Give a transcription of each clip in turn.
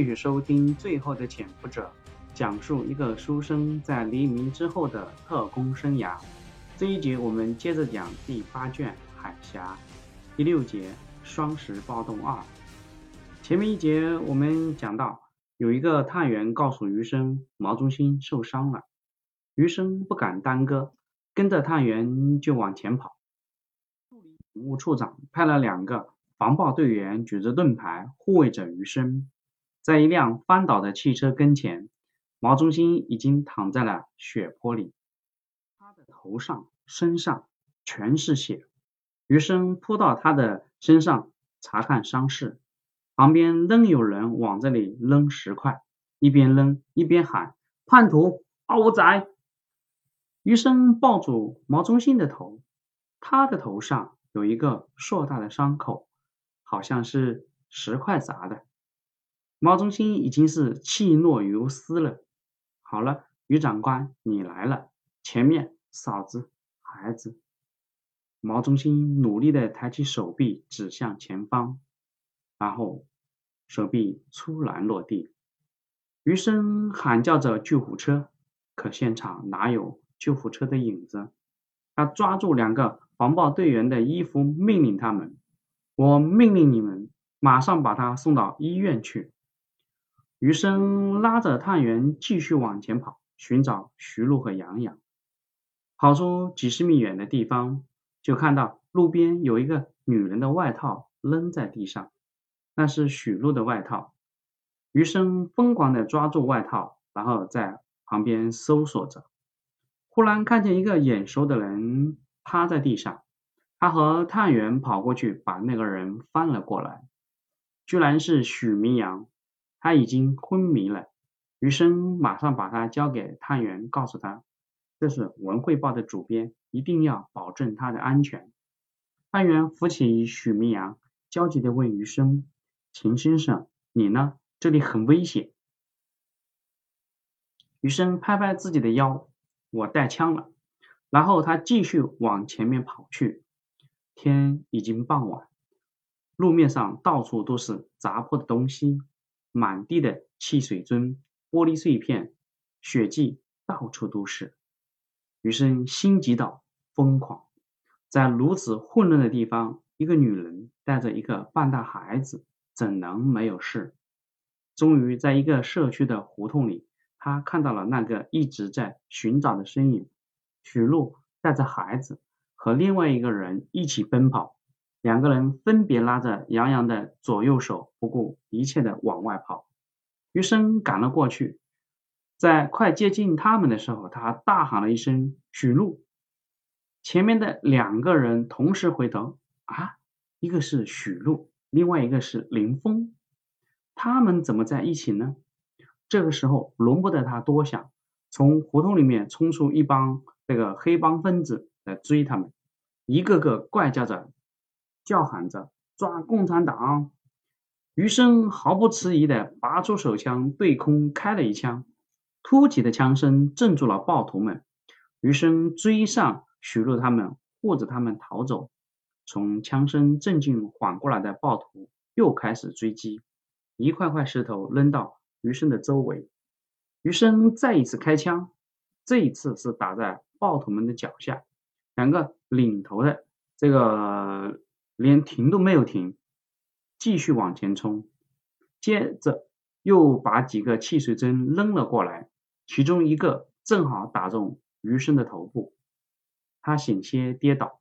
继续收听《最后的潜伏者》，讲述一个书生在黎明之后的特工生涯。这一节我们接着讲第八卷《海峡》第六节《双十暴动二》。前面一节我们讲到，有一个探员告诉余生，毛中心受伤了。余生不敢耽搁，跟着探员就往前跑。助理警务处长派了两个防暴队员举着盾牌护卫着余生。在一辆翻倒的汽车跟前，毛中心已经躺在了血泊里，他的头上、身上全是血。余生扑到他的身上查看伤势，旁边仍有人往这里扔石块，一边扔一边喊：“叛徒，嗷仔！”余生抱住毛中心的头，他的头上有一个硕大的伤口，好像是石块砸的。毛中心已经是气若游丝了。好了，于长官，你来了。前面，嫂子，孩子。毛中心努力的抬起手臂指向前方，然后手臂突然落地。余生喊叫着救护车，可现场哪有救护车的影子？他抓住两个防暴队员的衣服，命令他们：“我命令你们，马上把他送到医院去。”余生拉着探员继续往前跑，寻找徐璐和杨洋。跑出几十米远的地方，就看到路边有一个女人的外套扔在地上，那是许璐的外套。余生疯狂地抓住外套，然后在旁边搜索着。忽然看见一个眼熟的人趴在地上，他和探员跑过去，把那个人翻了过来，居然是许明阳。他已经昏迷了，余生马上把他交给探员，告诉他这是文汇报的主编，一定要保证他的安全。探员扶起许明阳，焦急地问余生：“秦先生，你呢？这里很危险。”余生拍拍自己的腰：“我带枪了。”然后他继续往前面跑去。天已经傍晚，路面上到处都是砸破的东西。满地的汽水樽、玻璃碎片、血迹到处都是。余生心急到疯狂，在如此混乱的地方，一个女人带着一个半大孩子，怎能没有事？终于在一个社区的胡同里，他看到了那个一直在寻找的身影。许璐带着孩子和另外一个人一起奔跑。两个人分别拉着杨洋的左右手，不顾一切的往外跑。余生赶了过去，在快接近他们的时候，他大喊了一声：“许璐！”前面的两个人同时回头，啊，一个是许璐，另外一个是林峰，他们怎么在一起呢？这个时候轮不得他多想，从胡同里面冲出一帮这个黑帮分子来追他们，一个个怪叫着。叫喊着抓共产党！余生毫不迟疑地拔出手枪，对空开了一枪。突起的枪声镇住了暴徒们。余生追上许璐他们，护着他们逃走。从枪声镇静缓过来的暴徒又开始追击，一块块石头扔到余生的周围。余生再一次开枪，这一次是打在暴徒们的脚下。两个领头的这个。连停都没有停，继续往前冲。接着又把几个汽水针扔了过来，其中一个正好打中余生的头部，他险些跌倒。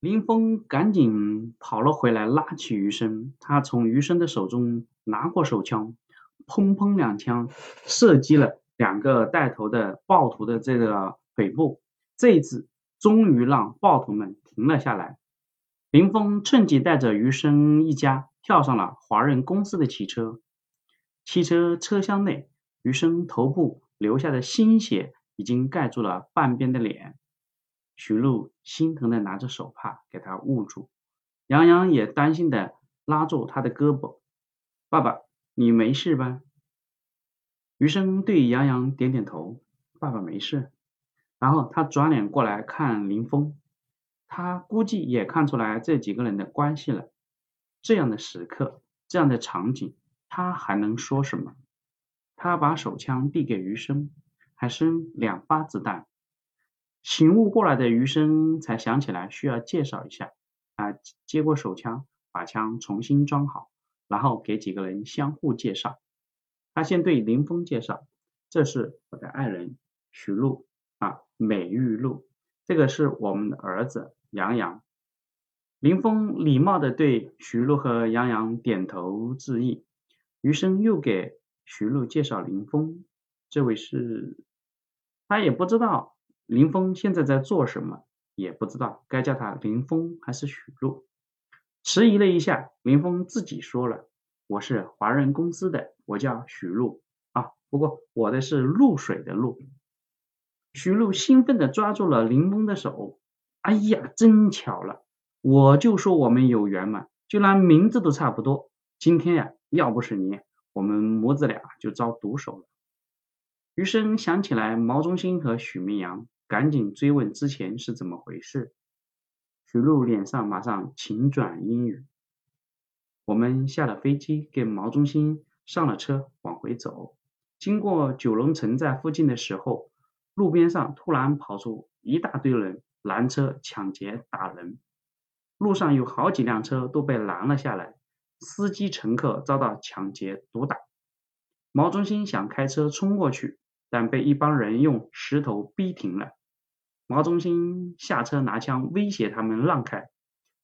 林峰赶紧跑了回来，拉起余生。他从余生的手中拿过手枪，砰砰两枪射击了两个带头的暴徒的这个腿部。这一次终于让暴徒们停了下来。林峰趁机带着余生一家跳上了华人公司的汽车。汽车车厢内，余生头部流下的鲜血已经盖住了半边的脸。徐璐心疼的拿着手帕给他捂住，杨洋也担心的拉住他的胳膊：“爸爸，你没事吧？”余生对杨洋点点头：“爸爸没事。”然后他转脸过来看林峰。他估计也看出来这几个人的关系了。这样的时刻，这样的场景，他还能说什么？他把手枪递给余生，还剩两发子弹。醒悟过来的余生才想起来需要介绍一下。啊接过手枪，把枪重新装好，然后给几个人相互介绍。他先对林峰介绍：“这是我的爱人徐璐啊，美玉露。这个是我们的儿子杨洋。”林峰礼貌地对徐璐和杨洋点头致意。余生又给徐璐介绍林峰，这位是，他也不知道林峰现在在做什么，也不知道该叫他林峰还是许璐。迟疑了一下，林峰自己说了：“我是华润公司的，我叫徐璐啊，不过我的是露水的露。”徐璐兴奋地抓住了林峰的手，哎呀，真巧了！我就说我们有缘嘛，居然名字都差不多。今天呀，要不是你，我们母子俩就遭毒手了。余生想起来毛中心和许明阳，赶紧追问之前是怎么回事。许璐脸上马上晴转阴雨。我们下了飞机，跟毛中心上了车，往回走。经过九龙城寨附近的时候，路边上突然跑出一大堆人拦车抢劫打人。路上有好几辆车都被拦了下来，司机乘客遭到抢劫毒打。毛中心想开车冲过去，但被一帮人用石头逼停了。毛中心下车拿枪威胁他们让开。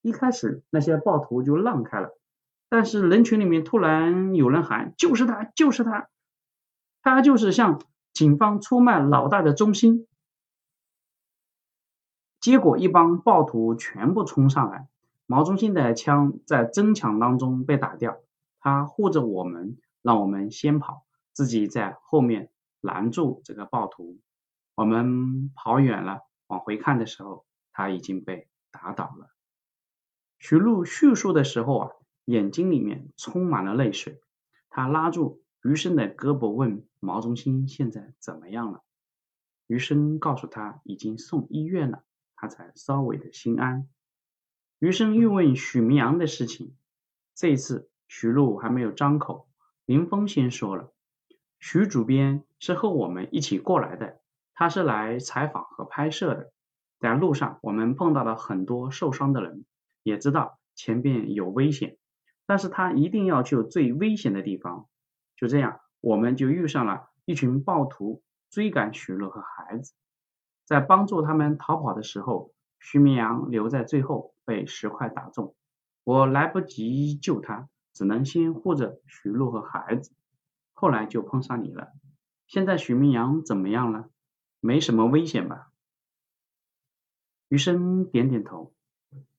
一开始那些暴徒就让开了，但是人群里面突然有人喊：“就是他，就是他，他就是向警方出卖老大的中心。”结果一帮暴徒全部冲上来，毛中心的枪在争抢当中被打掉，他护着我们，让我们先跑，自己在后面拦住这个暴徒。我们跑远了，往回看的时候，他已经被打倒了。徐璐叙述的时候啊，眼睛里面充满了泪水。他拉住余生的胳膊，问毛中心现在怎么样了？余生告诉他已经送医院了。他才稍微的心安。余生又问许明阳的事情，这一次徐璐还没有张口，林峰先说了：“徐主编是和我们一起过来的，他是来采访和拍摄的。在路上我们碰到了很多受伤的人，也知道前边有危险，但是他一定要去最危险的地方。就这样，我们就遇上了一群暴徒追赶许璐和孩子。”在帮助他们逃跑的时候，徐明阳留在最后被石块打中，我来不及救他，只能先护着徐璐和孩子。后来就碰上你了。现在徐明阳怎么样了？没什么危险吧？余生点点头，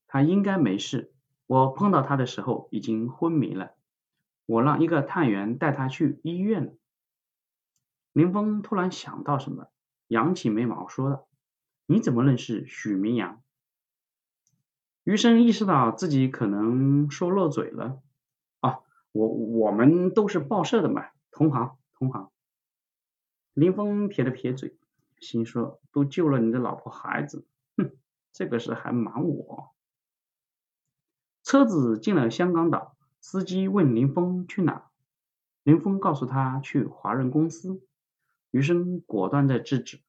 他应该没事。我碰到他的时候已经昏迷了，我让一个探员带他去医院了。林峰突然想到什么。扬起眉毛说道：“你怎么认识许明阳？”余生意识到自己可能说漏嘴了。啊，我我们都是报社的嘛，同行同行。林峰撇了撇嘴，心说：“都救了你的老婆孩子，哼，这个事还瞒我。”车子进了香港岛，司机问林峰去哪，林峰告诉他去华润公司。余生果断的制止：“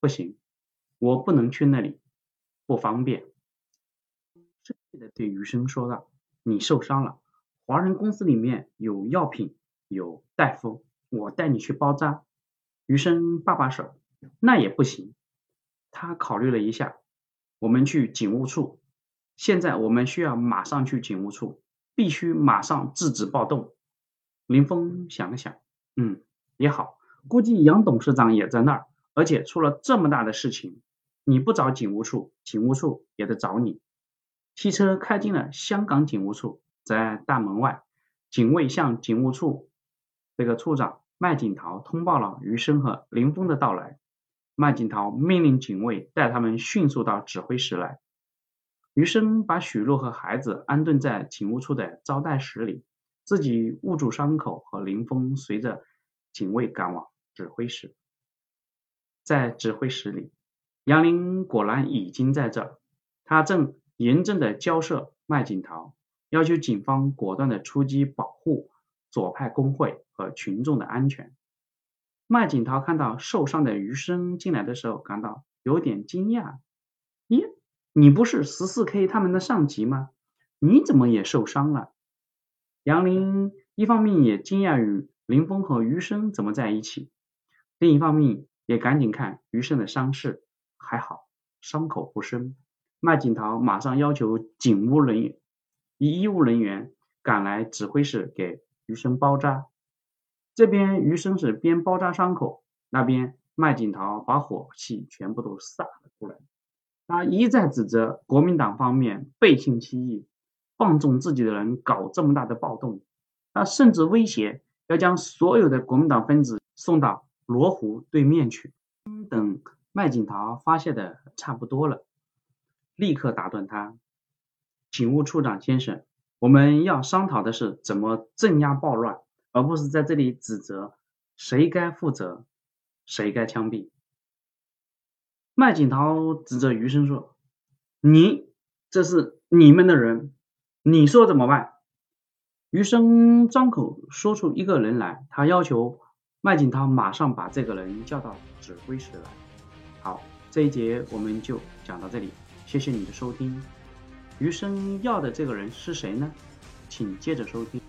不行，我不能去那里，不方便。”生气的对余生说道：“你受伤了，华人公司里面有药品，有大夫，我带你去包扎。”余生罢罢手：“那也不行。”他考虑了一下：“我们去警务处，现在我们需要马上去警务处，必须马上制止暴动。”林峰想了想：“嗯，也好。”估计杨董事长也在那儿，而且出了这么大的事情，你不找警务处，警务处也得找你。汽车开进了香港警务处，在大门外，警卫向警务处这个处长麦景涛通报了余生和林峰的到来。麦景涛命令警卫带他们迅速到指挥室来。余生把许诺和孩子安顿在警务处的招待室里，自己捂住伤口，和林峰随着警卫赶往。指挥室，在指挥室里，杨林果然已经在这儿，他正严正的交涉麦景涛，要求警方果断的出击保护左派工会和群众的安全。麦景涛看到受伤的余生进来的时候，感到有点惊讶。咦，你不是十四 K 他们的上级吗？你怎么也受伤了？杨林一方面也惊讶于林峰和余生怎么在一起，另一方面也赶紧看余生的伤势，还好，伤口不深。麦景涛马上要求警务人员、医务人员赶来指挥室给余生包扎。这边余生是边包扎伤口，那边麦景涛把火气全部都撒了出来。他一再指责国民党方面背信弃义，放纵自己的人搞这么大的暴动。他甚至威胁要将所有的国民党分子送到罗湖对面去。等麦景桃发泄的差不多了，立刻打断他：“警务处长先生，我们要商讨的是怎么镇压暴乱。”而不是在这里指责谁该负责，谁该枪毙。麦景涛指着余生说：“你这是你们的人，你说怎么办？”余生张口说出一个人来，他要求麦景涛马上把这个人叫到指挥室来。好，这一节我们就讲到这里，谢谢你的收听。余生要的这个人是谁呢？请接着收听。